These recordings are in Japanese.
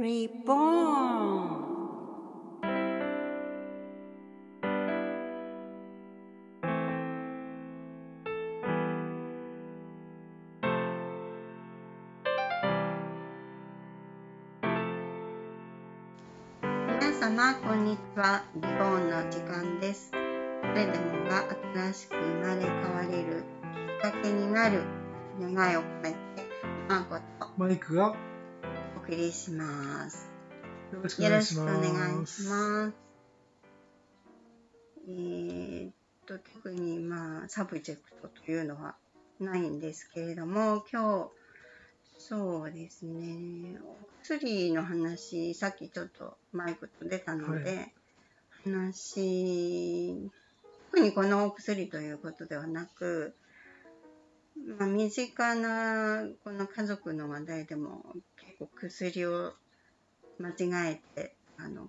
Reborn 皆様こんにちは。リボーンの時間です。誰でもが新しく生まれ変われるきっかけになる願いを込めてマーコとマイクが送りします。ろしくおよろ願いししくお願います。します。えーっと特にまあサブジェクトというのはないんですけれども今日そうですねお薬の話さっきちょっとマイクと出たので、は話特にこのお薬ということではなく、まあ、身近なこの家族の話題でも結構薬を間違えてあの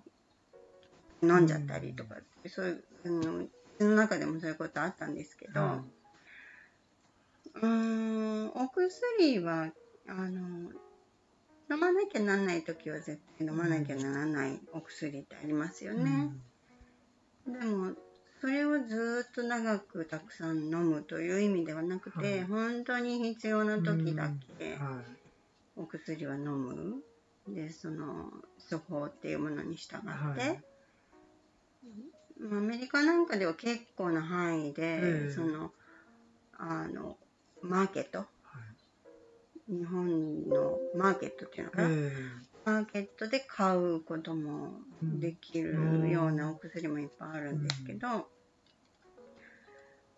飲んじゃったりとか、そういうあのうちの中でもそういうことあったんですけど、はうーんお薬はあの飲まなきゃならない時は絶対飲まなきゃならないお薬ってありますよいね。でもそれをずっと長くたくさん飲むという意味ではなくて、はい。本当に必要な時だけうん。はお薬は飲む。でその処方っていうものに従って、はい。まあアメリカなんかでは結構な範囲で、ええ。そのあのマーケット。い。日本のマーケットっていうのかな、えマーケットで買うこともできるようなお薬もいっぱいあるんですけど、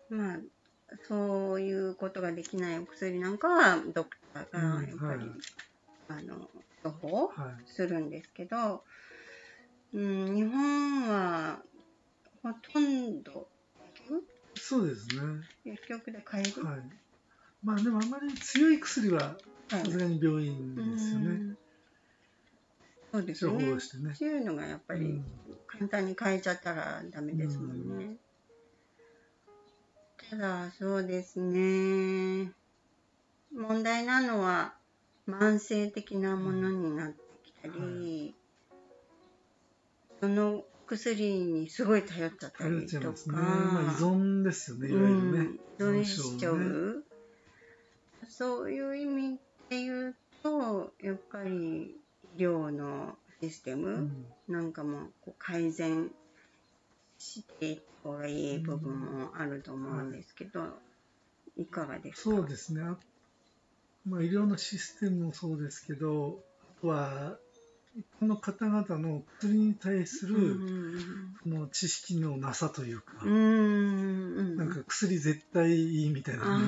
まあそういうことができないお薬なんかはドクターがやっぱり、あの処方するんですけど、うん、日本はほとんどそうですね。薬局で買える、はい。まあでもあんまり強い薬ははいさすがに病院ですよね。うんそうです処ね。方してね。そういうのがやっぱりうん簡単に変えちゃったらダメですもんね。ただそうですね。問題なのは慢性的なものになってきたり、その薬にすごい頼っちゃったりとか、ね。まあ依存ですよね、いわゆるね。うん、依存しちゃう、ねそういう意味で言うとやっぱり医療のシステムうんなんかもこう改善していった方がいい部分もあると思うんですけど、いかがですか？そうですね。あまあ医療のシステムもそうですけど、あとは一般の方々の薬に対する、うんその知識のなさというか、うんうんなんか薬絶対いいみたいな日本人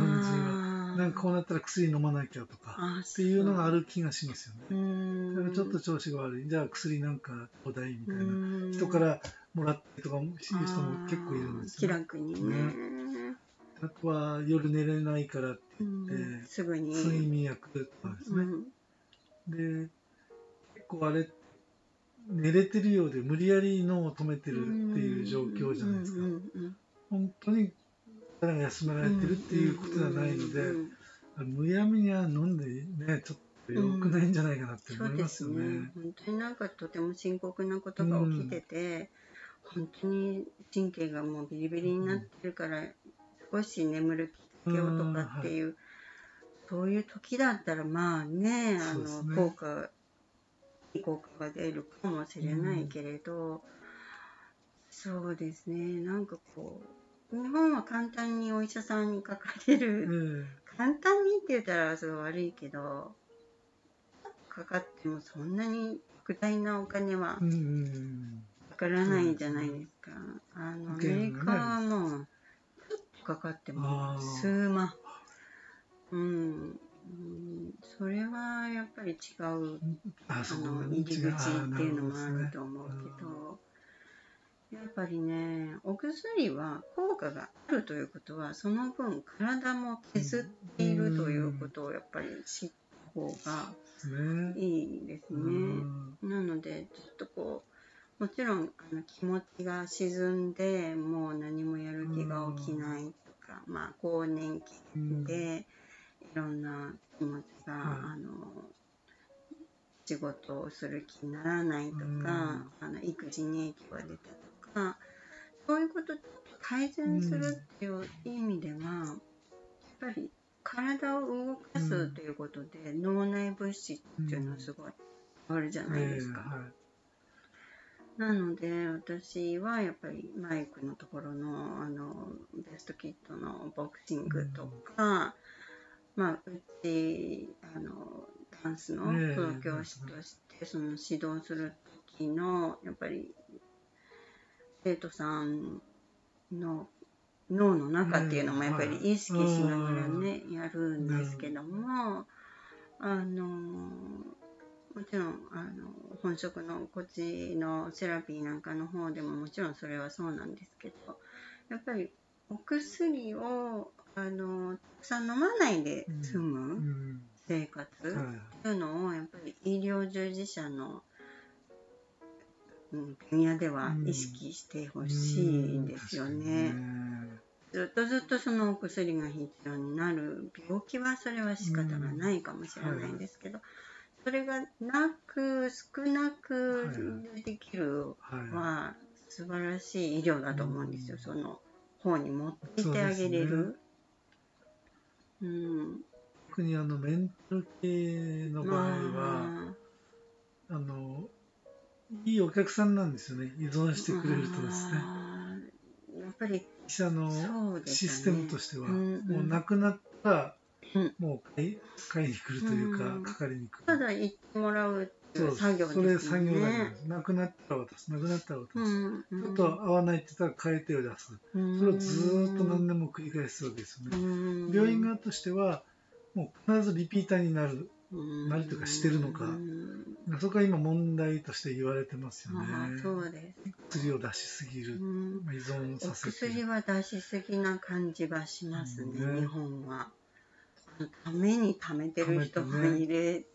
は。なんかこうなったら薬飲まなきゃとかあっていうのがある気がしますよう。ね。ん。だからちょっと調子が悪い。じゃあ薬なんかちょうだいみたいな。うん。人からもらってとかいう人も結構いるんです気よ、ね。楽にねあとは夜寝れないからってうんえーすぐに睡眠薬とかですね。うんで結構あれ寝れてるようで無理やり脳を止めてるっていう状況じゃないですかうん。うんうん本当に体が休められてるっていうことではないので、うんうんむやみには飲んでねちょっと良くないんじゃないかなって思いますよね。ね。本当になんかとても深刻なことが起きてて、本当に神経がもうビリビリになってるから、少し眠るきっかけをとかっていう、そういう時だったらまあね、あの、効果、いい効果が出るかもしれないけれど、そうですね、なんかこう、日本は簡単にお医者さんにかかれる、え簡単にって言ったらそう悪いけどかかってもそんなに莫大なお金はかからないじゃないですか。あのアメリカはもうちょっとかかっても数万。うん、うん。それはやっぱり違うあの入り口っていうのもあると思うけど、やっぱりねお薬は効果があるということはその分体も削っているということをやっぱり知った方がいいですうね。ん。なのでちょっとこうもちろんあの気持ちが沈んでもう何もやる気が起きないとか、まあ更年期うん。でいろんな気持ちが、はい。あの仕事をする気にならないとか、うん。あの育児に影響が出たとかそういうことを改善するっていう意味では、やっぱり体を動かすということで、脳内物質っていうのはすごいあるじゃないですか。ええはいなので私はやっぱりマイクのところのあのベストキットのボクシングとか、まあうちあのダンスのええ。プロ教師としてその指導する時のやっぱり生徒さんの脳の中っていうのもやっぱり意識しながらね、やるんですけども、あのもちろんあの本職のこっちのセラピーなんかの方でももちろんそれはそうなんですけどやっぱりお薬をあのたくさん飲まないで済うむん生活はいっていうのをやっぱり医療従事者の、うん、分野では意識してほしいんですよね。ずっとずっとそのお薬が必要になる病気はそれは仕方がないかもしれないんですけど、それがなく少なくできるは素晴らしい医療だと思うんですよ、うん。その方に持っていってあげれる。うん、特にあのメンタル系の場合は、まあ。のいいお客さんなんですよね。依存してくれるとですね。やっぱり医者のシステムとしては、うん。もう亡くなったもう買いに来るというか、うん。かかりに来る。ただ言ってもらうっていそうう作業それ作業だけでね。す。亡くなったら渡す亡くなったら渡す、うんちょっと合わないって言ったら変えてを出す。うん。それをずーっと何年も繰り返すわけですよね、うん。病院側としてはもう必ずリピーターになるうん。何とかしてるのか。うんそこが今問題として言われてますよね。そうです。薬を出しすぎる、うん。まあ依存おさせて。薬は出しすぎな感じがしますね、うん。ね日本は。ために貯めてる人もいる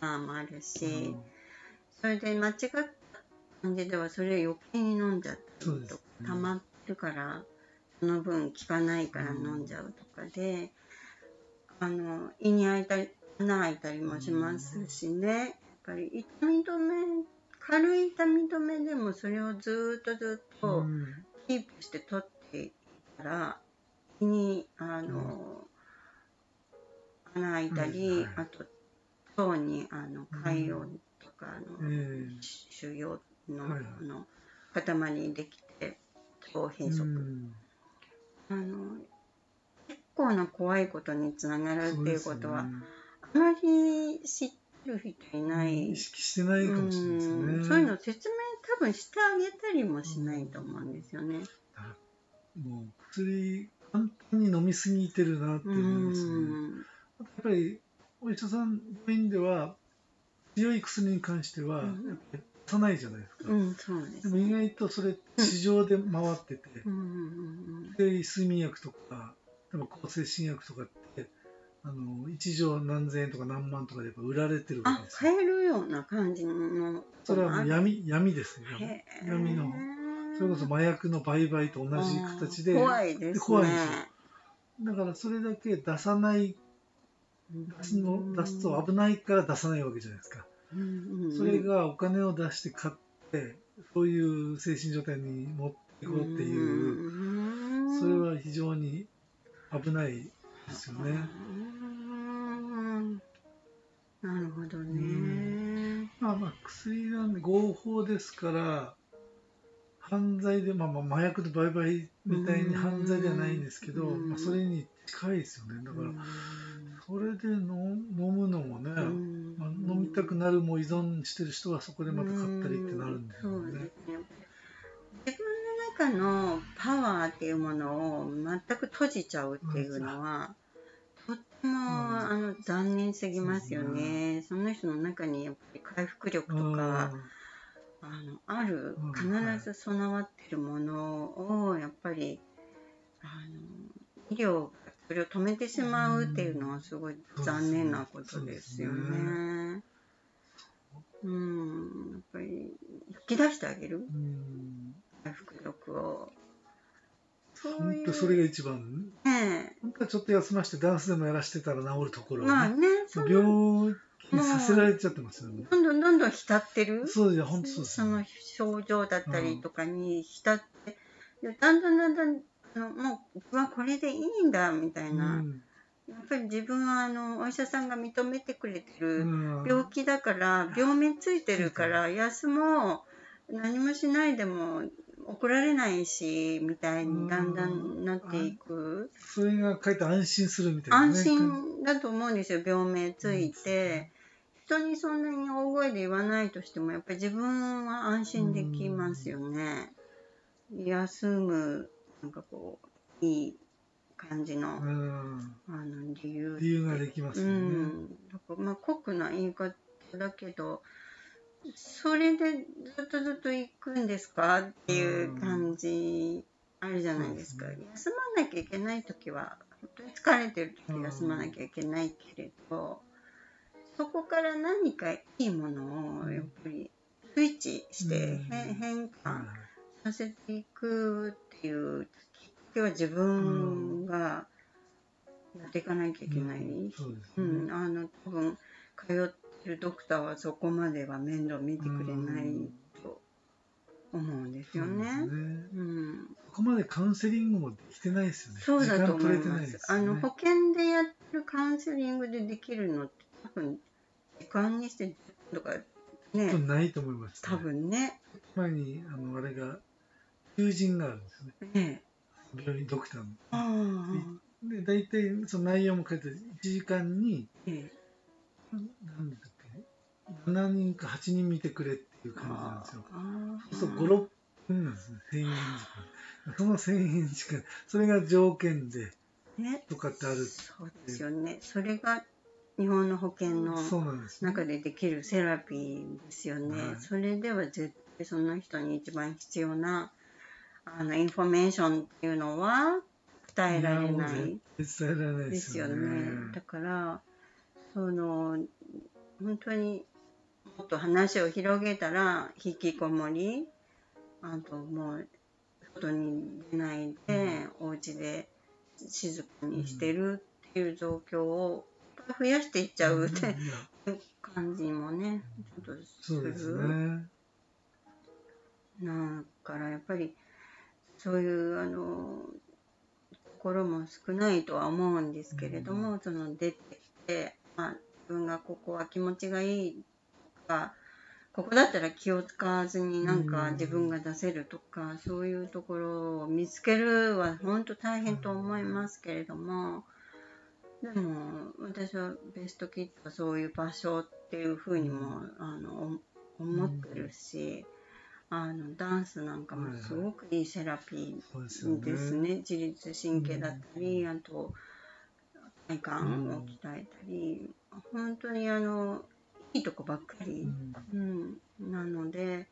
あもあるし、それで間違った感じではそれを余計に飲んじゃったりとか、溜まってるからその分効かないから飲んじゃうとかで、あの胃に開いたり穴開いたりもしますしね、やっぱり痛み止め軽い痛み止めでもそれをずーっとずっとうん。キープして取っていったら胃にあの、穴開いたり、うんはいあと腸にあの潰瘍とかあの、え腫瘍の,、はいの塊できて腸え閉塞、うん。あの結構な怖いことにつながるっていうことは、ね。あまり知ってる人いない、意識してないかもしれないですね。うん。そういうの説明多分してあげたりもしないと思うんですよね。もう薬簡単に飲みすぎてるなってう思いますね、んやっぱりお医者さん病院では強い薬に関してはさないじゃないですか、うん、そうで。ですも意外とそれ市場で回ってて、うんうんで睡眠薬とか例えば抗精神薬とかってあの1錠何千円とか何万とかでやっぱ売られてるわあけ、ですよ。買えるような感じの。それはもう闇闇ですよ。闇の。それこそ麻薬の売買と同じ形で怖いですね。怖いんですよ。だからそれだけ出さない出すの出すと危ないから出さないわけじゃないですか。それがお金を出して買ってそういう精神状態に持っていこうっていううそれは非常に危ないですよね。うん。なるほどね。まあまあ薬なんで合法ですから犯罪で、まあ、まあ麻薬の売買みたいに犯罪ではないんですけど、うん。まあ、それに近いですよね。だからうん。それで飲飲むのもね、うん。まあ、飲みたくなるもう依存してる人はそこでまた買ったりってなるんですよそうですね。ね。自分の中のパワーっていうものを全く閉じちゃうっていうのは、とっても、あの残念すぎますよね。その人の中にやっぱり回復力とか、あのあるうん必ず備わってるものをやっぱりあの医療がそれを止めてしまうっていうのはすごい残念なことですよね。うん、やっぱり引き出してあげる？うん。回復力を。本当それが一番。ね本当はちょっと休ましてダンスでもやらしてたら治るところはね、まあね、病にさせられちゃってますよね。どんどんどんどん浸ってる。そういや、本当そうですその症状だったりとかに浸って、でだんだんだんだんもう僕はこれでいいんだみたいな、うん。やっぱり自分はあのお医者さんが認めてくれてるうん。病気だから病名ついてるから休もう何もしないでも怒られないしみたいにだんだんなっていく。それが書いて安心するみたいな、ね。安心だと思うんですよ病名ついて。人にそんなに大声で言わないとしてもやっぱり自分は安心できますよね。休むなんかこういい感じのうん。あの理由理由ができますうよね。ん、だからまあ酷な言い方だけどそれでずっとずっと行くんですかっていう感じあるじゃないですか、そうで休まなきゃいけない時は本当に疲れてる時休まなきゃいけないけれど、そこから何かいいものをやっぱりスイッチしてうん。変変はい換させていくっていうきっかけは自分がやっていかなきゃいけない。そうですうん、ね。あの多分通ってるドクターはそこまでは面倒見てくれないと思うんですよね。そうん、ここまでカウンセリングもできてないですよね。そうだと思います。すよねあの保険でやってるカウンセリングでできるのって多分時間にしてとかねないと思います、多分ね前にあのあれが友人があるんですよね。ね病院ドクターの。ああ。で大体その内容も書いて1時間にええ。何だっけ？7人か8人見てくれっていう感じなんですよ。そう56分なんですね。1000円時間。その1000円時間。それが条件でね。とかってあるそうですよね。それが日本の保険の中でできるセラピーですよね、はい。それでは絶対その人に一番必要なあのインフォメーションっていうのは伝えられない。でですすよよねねだからその本当にもっと話を広げたら引きこもりあともう外に出ないで、お家で静かにしてるっていう状況を増やしていっちゃうってう感じもねちょっとする。そうですね。だからやっぱりそういうあの心も少ないとは思うんですけれども、その出てきて、まあ、自分がここは気持ちがいいとかここだったら気を使わずになんかうん。自分が出せるとか、そういうところを見つけるは本当大変と思いますけれども、でも私はベストキッドはそういう場所っていうふうにも、あの思ってるし、あのダンスなんかもすごくいいセラピーですね。自律神経だったり、あと体幹を鍛えたり、本当にあのいいとこばっかりう、ん。うん、なので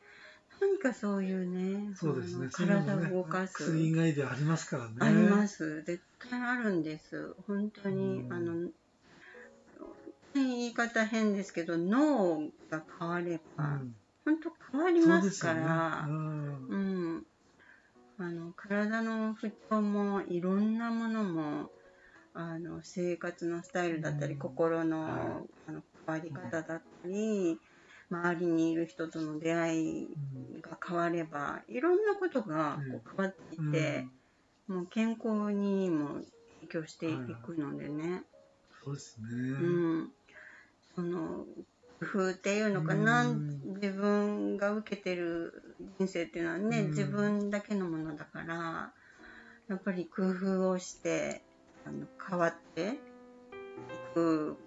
何かそういうねそうですね。体を動かす、薬以外でありますからね。あります。絶対あるんです。本当に、うん。あの言い方変ですけど脳が変われうば、ん本当変わりますから、うん。うん、あの体の不調もいろんなものもあの生活のスタイルだったり、うん。心の,、はい。あの変わり方だったり、周りにいる人との出会いが変わればいろんなことがこう変わっていて、もう健康にも影響していくのでね、そうですね、うん、その工夫っていうのかな、うん。自分が受けてる人生っていうのはね、うん。自分だけのものだからやっぱり工夫をしてあの変わっていく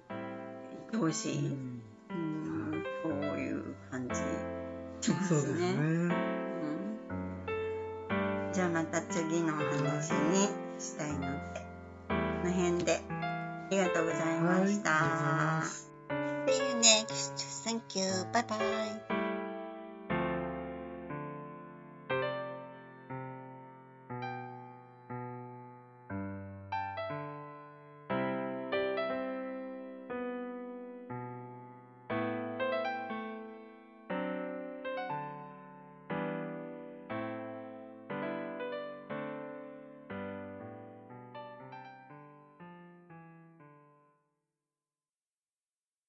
てほしい、うん。うん、そういう感じしますすね。ねうん。じゃあまた次のお話にしたいのでこの辺でありがとうございました。はい next. Thank you. Bye bye.